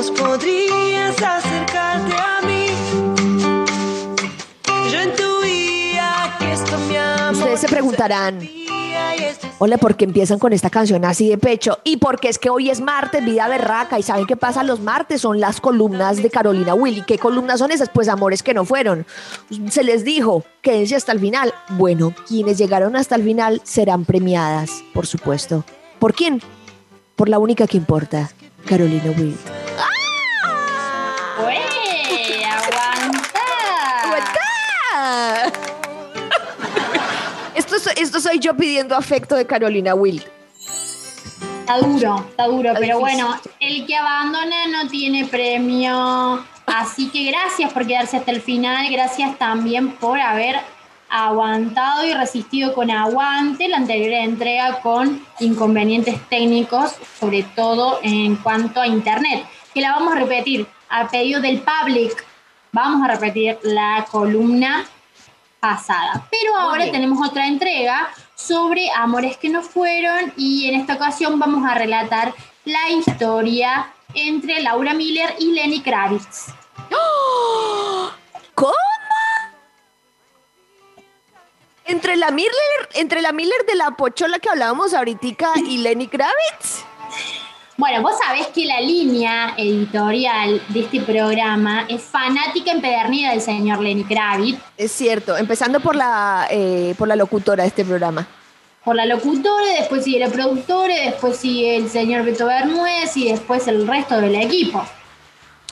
vos podrías acercarte a mí. Yo intuía que esto mi amor Ustedes se preguntarán, hola, ¿por qué empiezan con esta canción así de pecho? Y porque es que hoy es martes, vida berraca, y ¿saben qué pasa los martes? Son las columnas de Carolina Willy. ¿Qué columnas son esas? Pues amores que no fueron. Se les dijo, quédense hasta el final. Bueno, quienes llegaron hasta el final serán premiadas, por supuesto. ¿Por quién? Por la única que importa, Carolina Willy. Esto, so- esto soy yo pidiendo afecto de Carolina Will. Está duro, está duro, Está pero difícil. bueno, el que abandona no tiene premio. Así que gracias por quedarse hasta el final, gracias también por haber aguantado y resistido con aguante la anterior entrega con inconvenientes técnicos, sobre todo en cuanto a internet, que la vamos a repetir a pedido del public. Vamos a repetir la columna pasada. Pero ahora tenemos otra entrega sobre amores que no fueron y en esta ocasión vamos a relatar la historia entre Laura Miller y Lenny Kravitz. ¿Cómo? Entre la Miller, entre la Miller de la pochola que hablábamos ahorita y Lenny Kravitz. Bueno, vos sabés que la línea editorial de este programa es fanática empedernida del señor Lenny Kravitz, Es cierto, empezando por la, eh, por la locutora de este programa. por la locutora, después sigue la productora, después sigue el señor Beto Bermúdez y después el resto del equipo.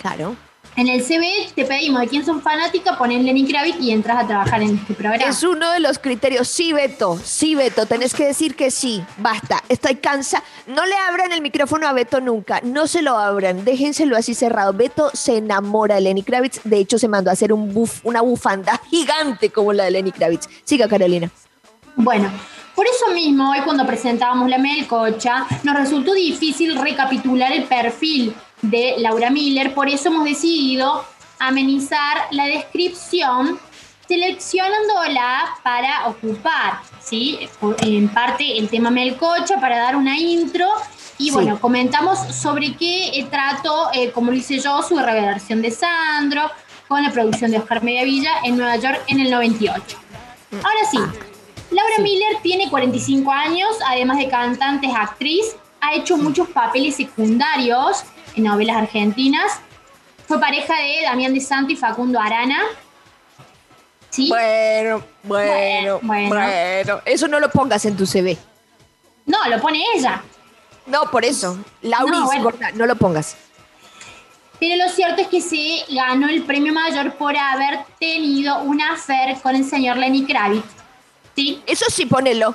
Claro. En el CV te pedimos de quién son fanáticas, pones Lenny Kravitz y entras a trabajar en este programa. Es uno de los criterios. Sí, Beto, sí, Beto, tenés que decir que sí. Basta, estoy cansa. No le abran el micrófono a Beto nunca. No se lo abran, déjenselo así cerrado. Beto se enamora de Lenny Kravitz. De hecho, se mandó a hacer un buf, una bufanda gigante como la de Lenny Kravitz. Siga, Carolina. Bueno, por eso mismo, hoy cuando presentábamos la melcocha, nos resultó difícil recapitular el perfil de Laura Miller, por eso hemos decidido amenizar la descripción seleccionándola para ocupar, ¿sí? En parte el tema melcocha para dar una intro y Sí. bueno, comentamos sobre qué eh, trato, eh, como lo hice yo, su reversión de Sandro con la producción de Oscar Mediavilla en Nueva York en el 98. Ahora sí, Laura Sí. Miller tiene 45 años, además de cantante, es actriz, ha hecho muchos papeles secundarios en novelas argentinas. Fue pareja de Damián de Santo y Facundo Arana. ¿Sí? Bueno, bueno, Bueno. Eso no lo pongas en tu CV. No, lo pone ella. No, por eso. Lauris, No, bueno. no lo pongas. Pero lo cierto es que se ganó el premio mayor por haber tenido una affair con el señor Lenny Kravitz. ¿Sí? Eso sí, ponelo.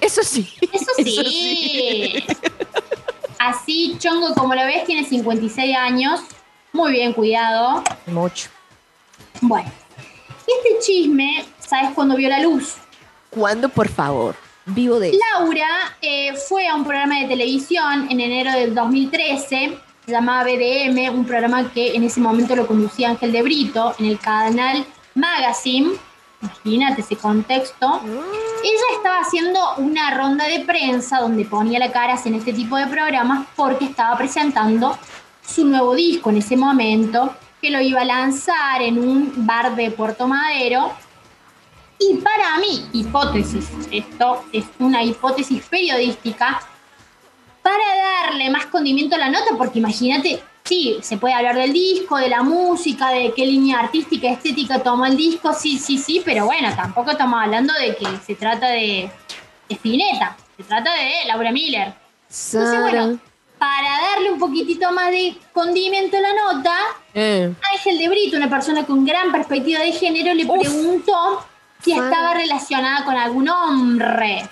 Eso sí. Eso sí. Así, Chongo, como lo ves, tiene 56 años. Muy bien cuidado. Mucho. Bueno, este chisme, ¿sabes cuándo vio la luz? ¿Cuándo, por favor? Vivo de Laura eh, fue a un programa de televisión en enero del 2013, se llamaba BDM, un programa que en ese momento lo conducía Ángel de Brito en el canal Magazine. Imagínate ese contexto. Ella estaba haciendo una ronda de prensa donde ponía la cara en este tipo de programas porque estaba presentando su nuevo disco en ese momento, que lo iba a lanzar en un bar de Puerto Madero. Y para mí, hipótesis, esto es una hipótesis periodística, para darle más condimento a la nota, porque imagínate, sí, se puede hablar del disco, de la música, de qué línea artística, estética tomó el disco, sí, sí, sí, pero bueno, tampoco estamos hablando de que se trata de Spinetta, se trata de Laura Miller. Entonces, bueno, para darle un poquitito más de condimento a la nota, Eh, Ángel de Brito, una persona con gran perspectiva de género, le Uf. preguntó si estaba relacionada con algún hombre.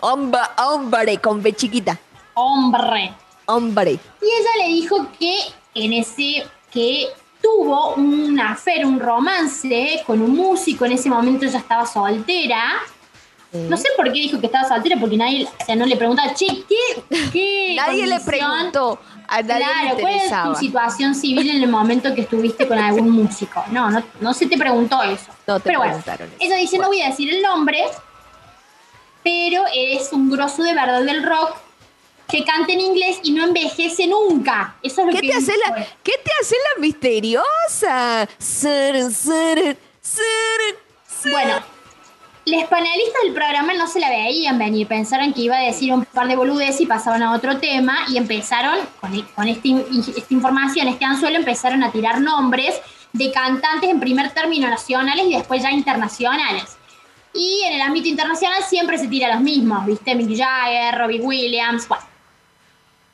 hombre, hombre, con B chiquita. Hombre. Hombre. Y ella le dijo que en ese que tuvo un affair, un romance con un músico, en ese momento ella estaba soltera. No sé por qué dijo que estaba soltera, porque nadie, o sea, no le preguntaba, che, ¿qué? qué Nadie le condición?" preguntó. A nadie Claro, le ¿cuál es tu situación civil en el momento que estuviste con algún músico? No, no, no se te preguntó eso. No te pero bueno, eso. ella dice, no voy a decir el nombre, pero es un grosso de verdad del rock que canta en inglés y no envejece nunca. Eso es lo ¿Qué que te hace la. ¿qué te hace la misteriosa? Bueno, los panelistas del programa no se la veían venir, pensaron que iba a decir un par de boludeces y pasaban a otro tema y empezaron, con, con este esta información, este anzuelo, empezaron a tirar nombres de cantantes en primer término nacionales y después ya internacionales. Y en el ámbito internacional siempre se tira los mismos, ¿viste? Mick Jagger, Robbie Williams, bueno.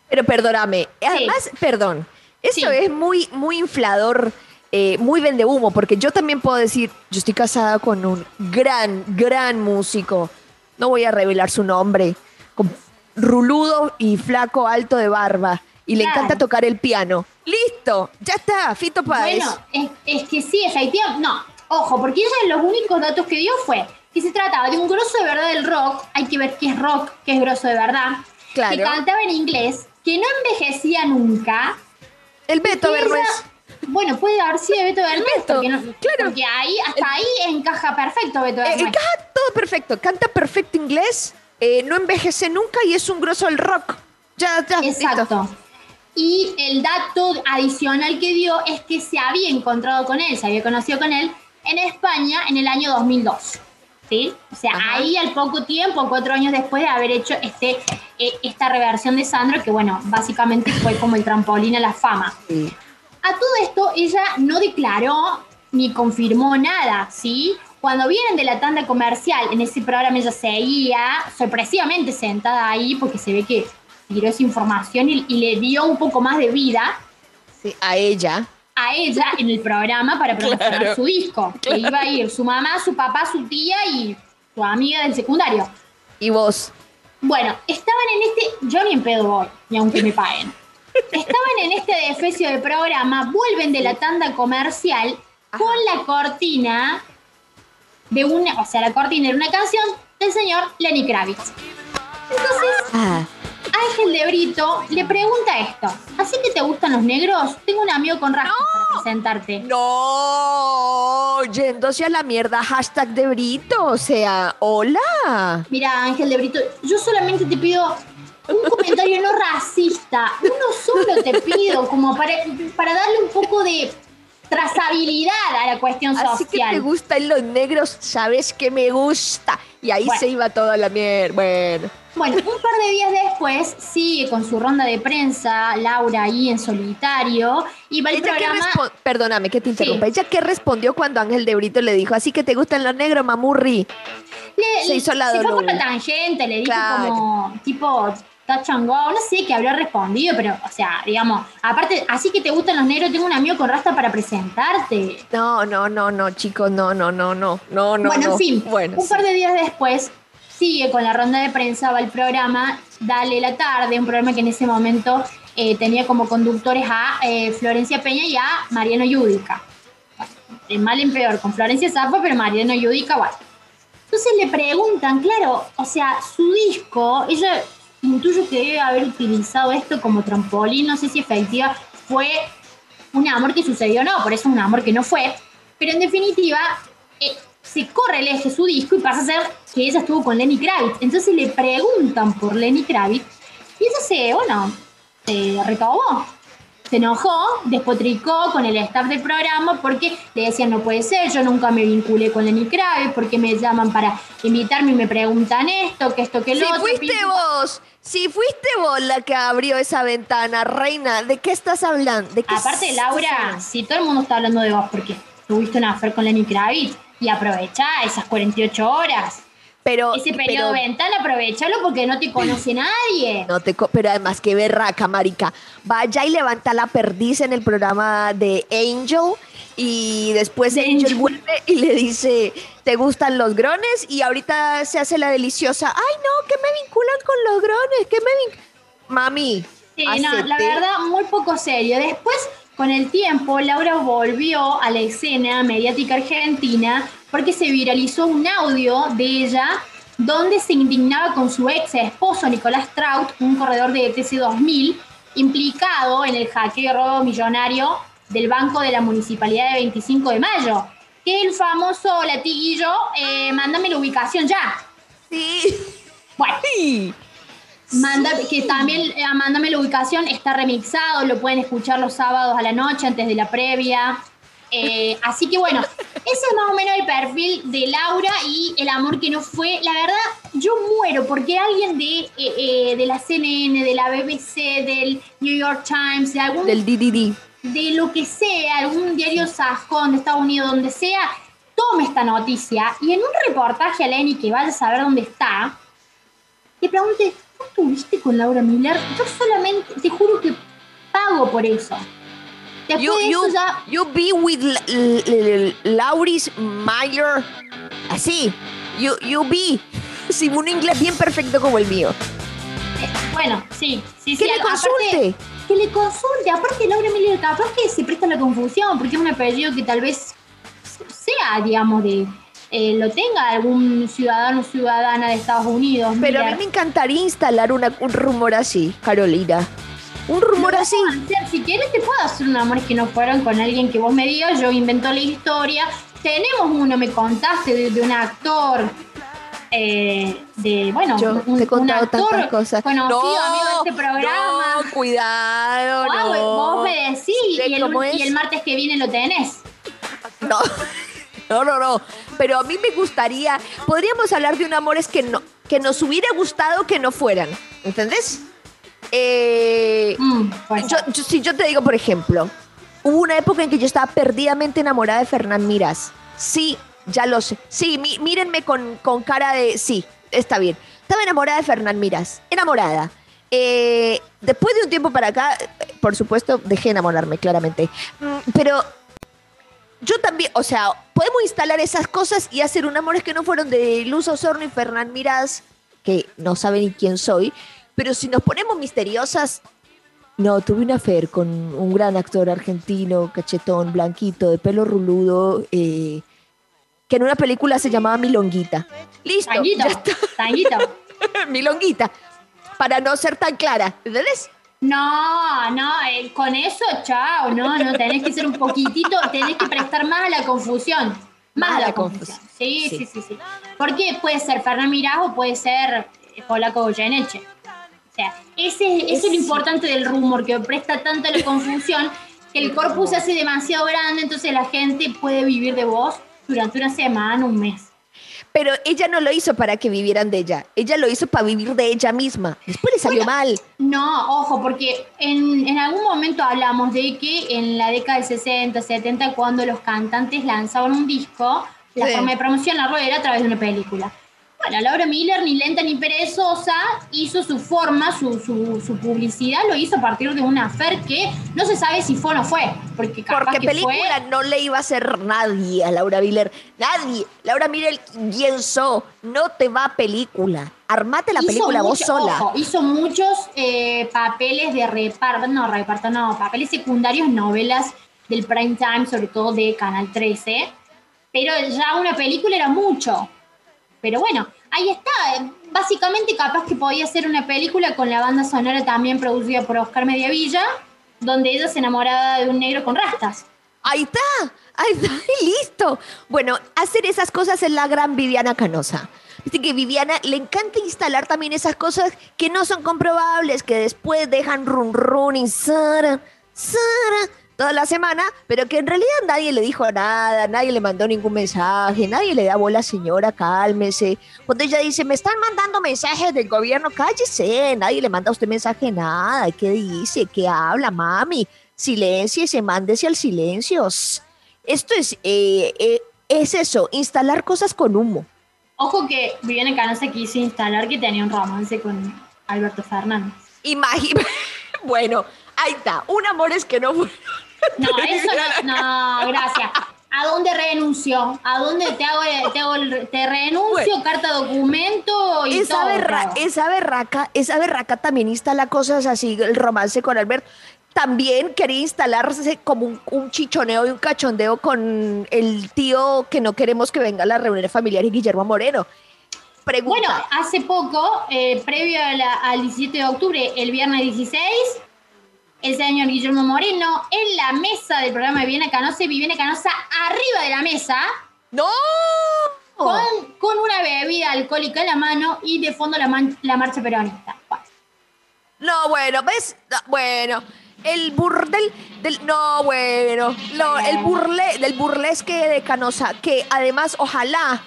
Pero perdóname, además, perdón, eso Sí. es muy, muy inflador, eh, muy vende humo, porque yo también puedo decir, yo estoy casada con un gran, gran músico, no voy a revelar su nombre, con ruludo y flaco, alto de barba, y le encanta tocar el piano. Listo, ya está, Fito Páez. Bueno, es, es que sí, efectivamente. No, ojo, porque ella los únicos datos que dio fue que se trataba de un grosso de verdad del rock. Hay que ver qué es rock, qué es grosso de verdad. Claro. Que cantaba en inglés, que no envejecía nunca. el Beto Bernués. Bueno, puede haber sido Beto Bernués, Beto, porque, no- claro. porque ahí, hasta ahí encaja perfecto Beto Eh, encaja todo perfecto, canta perfecto inglés, eh, no envejece nunca y es un grosso del rock. Ya, ya, listo. Exacto. Y el dato adicional que dio es que se había encontrado con él, se había conocido con él en España en el año 2002. ¿Sí? O sea, Ajá. ahí al poco tiempo, cuatro años después de haber hecho este, eh, esta reversión de Sandro, que bueno, básicamente fue como el trampolín a la fama. Sí. A todo esto, ella no declaró ni confirmó nada, ¿sí? Cuando vienen de la tanda comercial, en ese programa ella seguía sorpresivamente sentada ahí porque se ve que tiró esa información y, y le dio un poco más de vida Sí, a ella. A ella en el programa para promocionar Claro, su disco. Que iba a ir su mamá, su papá, su tía y su amiga del secundario. Y vos. Bueno, estaban en este. Yo ni en pedo voy, ni aunque me paguen. Estaban en este defecio de programa, vuelven de la tanda comercial con la cortina de una. O sea, la cortina era una canción del señor Lenny Kravitz. Entonces, Ah, Ángel de Brito le pregunta esto: ¿Así que te gustan los negros? Tengo un amigo con rasgos para presentarte. no, yéndose a la mierda, hashtag de Brito, o sea, hola. Mira, Ángel de Brito, yo solamente te pido un comentario no racista. Uno solo te pido, como para, para darle un poco de trazabilidad a la cuestión Así que te social. gustan los negros, sabes que me gusta. Y ahí Bueno. se iba toda la mierda. Bueno, Bueno, un par de días después sigue con su ronda de prensa, Laura ahí en solitario, y va el ella programa. perdóname que te interrumpa. Sí. ¿Ella qué respondió cuando Ángel de Brito le dijo, así que te gustan los negros, mamurri? le- se hizo la se fue por la tangente, le dijo Claro. como tipo touch and go, no sé qué habrá respondido, pero, o sea, digamos, aparte, así que te gustan los negros, tengo un amigo con rasta para presentarte. No, no, no, no, chicos, no, no, no, no, no, no. bueno, no. en fin, Bueno, un sí. par de días después sigue con la ronda de prensa, va el programa Dale la tarde, un programa que en ese momento eh, tenía como conductores a eh, Florencia Peña y a Mariano Yudica. Bueno, de mal en peor, con Florencia Zappa, pero Mariano Yudica, bueno. Entonces le preguntan, claro, o sea, su disco, ella intuyo que debe haber utilizado esto como trampolín, no sé si efectiva fue un amor que sucedió o no, por eso es un amor que no fue, pero en definitiva eh, se corre el eje su disco y pasa a ser que ella estuvo con Lenny Kravitz. Entonces le preguntan por Lenny Kravitz y ella se, bueno, se recabó. Se enojó, despotricó con el staff del programa porque le decían no puede ser, yo nunca me vinculé con Lenny Kravitz, porque me llaman para invitarme y me preguntan esto, que esto, que lo Si otro. fuiste vos, si fuiste vos la que abrió esa ventana, reina, ¿de qué estás hablando? ¿De qué Aparte, Laura, hablando? si todo el mundo está hablando de vos porque tuviste una affair con Lenny Kravitz y aprovecha esas 48 horas. Pero, Ese periodo pero- ventana, aprovechalo porque no te conoce nadie. No te pero además que berraca, marica. Vaya y levanta la perdiz en el programa de Angel y después De Angel, Angel. vuelve y le dice, ¿te gustan los grones? Y ahorita se hace la deliciosa, ay no, que me vinculan con los grones, que me vin-". Mami, Sí, no, la verdad, muy poco serio. Después, con el tiempo, Laura volvió a la escena mediática argentina porque se viralizó un audio de ella donde se indignaba con su ex esposo Nicolás Traut, un corredor de ETC 2000, implicado en el hackeo y robo millonario del Banco de la Municipalidad de 25 de Mayo. Que el famoso latiguillo, eh, mándame la ubicación ya. Sí. Bueno, Sí. Manda, que también, eh, mándame la ubicación, está remixado, lo pueden escuchar los sábados a la noche antes de la previa. Eh, así que bueno, ese es más o menos el perfil de Laura y el amor que no fue. La verdad, yo muero porque alguien de, eh, eh, de la CNN, de la BBC, del New York Times, de algún Del DDD. de lo que sea, algún diario sajón de Estados Unidos, donde sea, tome esta noticia y en un reportaje a Lenny que vaya a saber dónde está, te pregunte, ¿tú estuviste con Laura Miller? Yo solamente, te juro que pago por eso. Después You, de you, eso ya, you be with Lauris Meyer. Así. You, you be. Sin un inglés bien perfecto como el mío. bueno, sí, sí, Que sí. le aparte- consulte. que le consulte. Aparte, Laura Miller, capaz que se presta la confusión, porque es un apellido que tal vez sea, digamos, de. eh, lo tenga algún ciudadano o ciudadana de Estados Unidos. Pero a mí me encantaría instalar una- un rumor así, Carolina. Un rumor así. Si quieres, te puedo hacer un amores que no fueron con alguien que vos me digas. Yo invento la historia. Tenemos uno, me contaste, de, de un actor. eh, de, bueno, Yo un, te he un contado actor tantas cosas. conocido, amigo de este programa. No, cuidado, no. vos me decís el, y el martes que viene lo tenés. No. No, no, no. Pero a mí me gustaría. Podríamos hablar de un amores que no, que nos hubiera gustado que no fueran. ¿Entendés? Eh, Mm, pues, yo, yo- si yo te digo, por ejemplo, hubo una época en que yo estaba perdidamente enamorada de Fernán Miras. Sí, ya lo sé. Sí, mí- mírenme con, con cara de. Sí, está bien. Estaba enamorada de Fernán Miras. Enamorada. Eh, después de un tiempo para acá, por supuesto, dejé de enamorarme, claramente. Mm, Pero yo también, o sea, podemos instalar esas cosas y hacer un amores que no fueron de Luz Osorno y Fernán Miras, que no saben ni quién soy, pero si nos ponemos misteriosas, no, tuve una fer con un gran actor argentino, cachetón, blanquito, de pelo ruludo, eh, que en una película se llamaba Milonguita. Listo, Tanguito, ya está. tanguito. Milonguita, para no ser tan clara, ¿entendés? No, no, eh, con eso, chao, no, no, tenés que ser un poquitito, tenés que prestar más a la confusión. Más a la confusión. Sí, Sí. sí, sí, sí. Porque puede ser Fernán Mirás o puede ser eh, Polaco Goyeneche. O sea, ese, eso es lo importante del rumor, que presta tanta la confusión que el corpus se hace demasiado grande, entonces la gente puede vivir de vos durante una semana, un mes. Pero ella no lo hizo para que vivieran de ella, ella lo hizo para vivir de ella misma. Después le salió mal. No, ojo, porque en, en algún momento hablamos de que en la década del 60, 70, cuando los cantantes lanzaban un disco, la Sí. forma de promocionarlo era a través de una película. Bueno, Laura Miller, ni lenta ni perezosa, hizo su forma, su, su, su publicidad, lo hizo a partir de una fer que no se sabe si fue o no fue, porque capaz Porque que película fue... no le iba a hacer nadie a Laura Miller. Nadie. Laura Miller, ¿quién so? No te va a película. Armate la hizo película vos sola. ojo, hizo muchos eh, papeles de reparto, no, reparto no, papeles secundarios, novelas del prime time, sobre todo de Canal 13. Pero ya una película era mucho. Pero bueno, ahí está. eh, Básicamente, capaz que podía ser una película con la banda sonora también producida por Oscar Mediavilla, donde ella se enamoraba de un negro con rastas. Ahí está. Ahí está. Y listo. Bueno, hacer esas cosas es la gran Viviana Canosa. Viste que Viviana le encanta instalar también esas cosas que no son comprobables, que después dejan run run y Sara, Sara toda la semana, pero que en realidad nadie le dijo nada, nadie le mandó ningún mensaje, nadie le da bola, señora, cálmese. Cuando ella dice, me están mandando mensajes del gobierno, cállese, nadie le manda a usted mensaje nada. ¿Qué dice? ¿Qué habla, mami? Silénciese, mándese al silencio. Esto es, eh, eh, es eso, instalar cosas con humo. Ojo que Viviana Canosa quiso instalar que tenía un romance con Alberto Fernández. Imagina. bueno, ahí está. Un amor es que no fue. No, eso no, no, gracias. ¿A dónde renunció? ¿A dónde te hago, te, hago el- te renuncio, Bueno. carta documento y Esa, todo? berra- esa berraca, esa berraca también instala cosas así, el romance con Albert. También quería instalarse como un, un chichoneo y un cachondeo con el tío que no queremos que venga a la reunión familiar y Guillermo Moreno. Pregunta. Bueno, hace poco, eh, previo a la- al 17 de octubre, el viernes 16, el señor Guillermo Moreno en la mesa del programa de Viviana Canosa y Viviana Canosa arriba de la mesa ¡No! con, con una bebida alcohólica en la mano y de fondo la, man- la marcha peronista. Bueno, No, bueno, ¿ves? No, bueno, el burdel del. No, bueno. No, el burle, del burlesque de Canosa, que además, ojalá,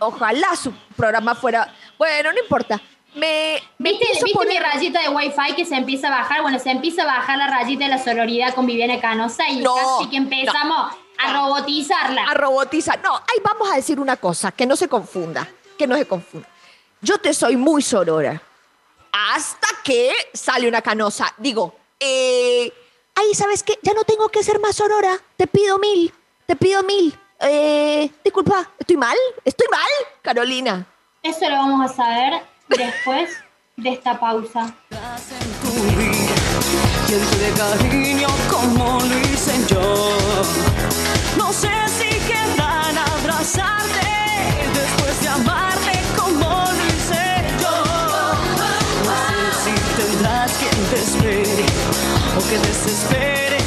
ojalá su programa fuera. Bueno, no importa. Me, ¿Viste, ¿viste mi poner- rayita de Wi-Fi que se empieza a bajar? Bueno, se empieza a bajar la rayita de la sororidad con Viviana Canosa y No, casi que empezamos a robotizarla. a robotizar. No, ahí vamos a decir una cosa, que no se confunda, que no se confunda. Yo te soy muy sorora. Hasta que sale una canosa. Digo, eh, ay, ¿sabes qué? Ya no tengo que ser más sorora. Te pido mil, te pido mil. Eh, disculpa, ¿estoy mal? ¿Estoy mal, Carolina? Eso lo vamos a saber después de esta pausa. cariño como yo. No sé si querrán abrazarte después de amarte como lo hice yo. No sé si tendrás quien te espere o que desespere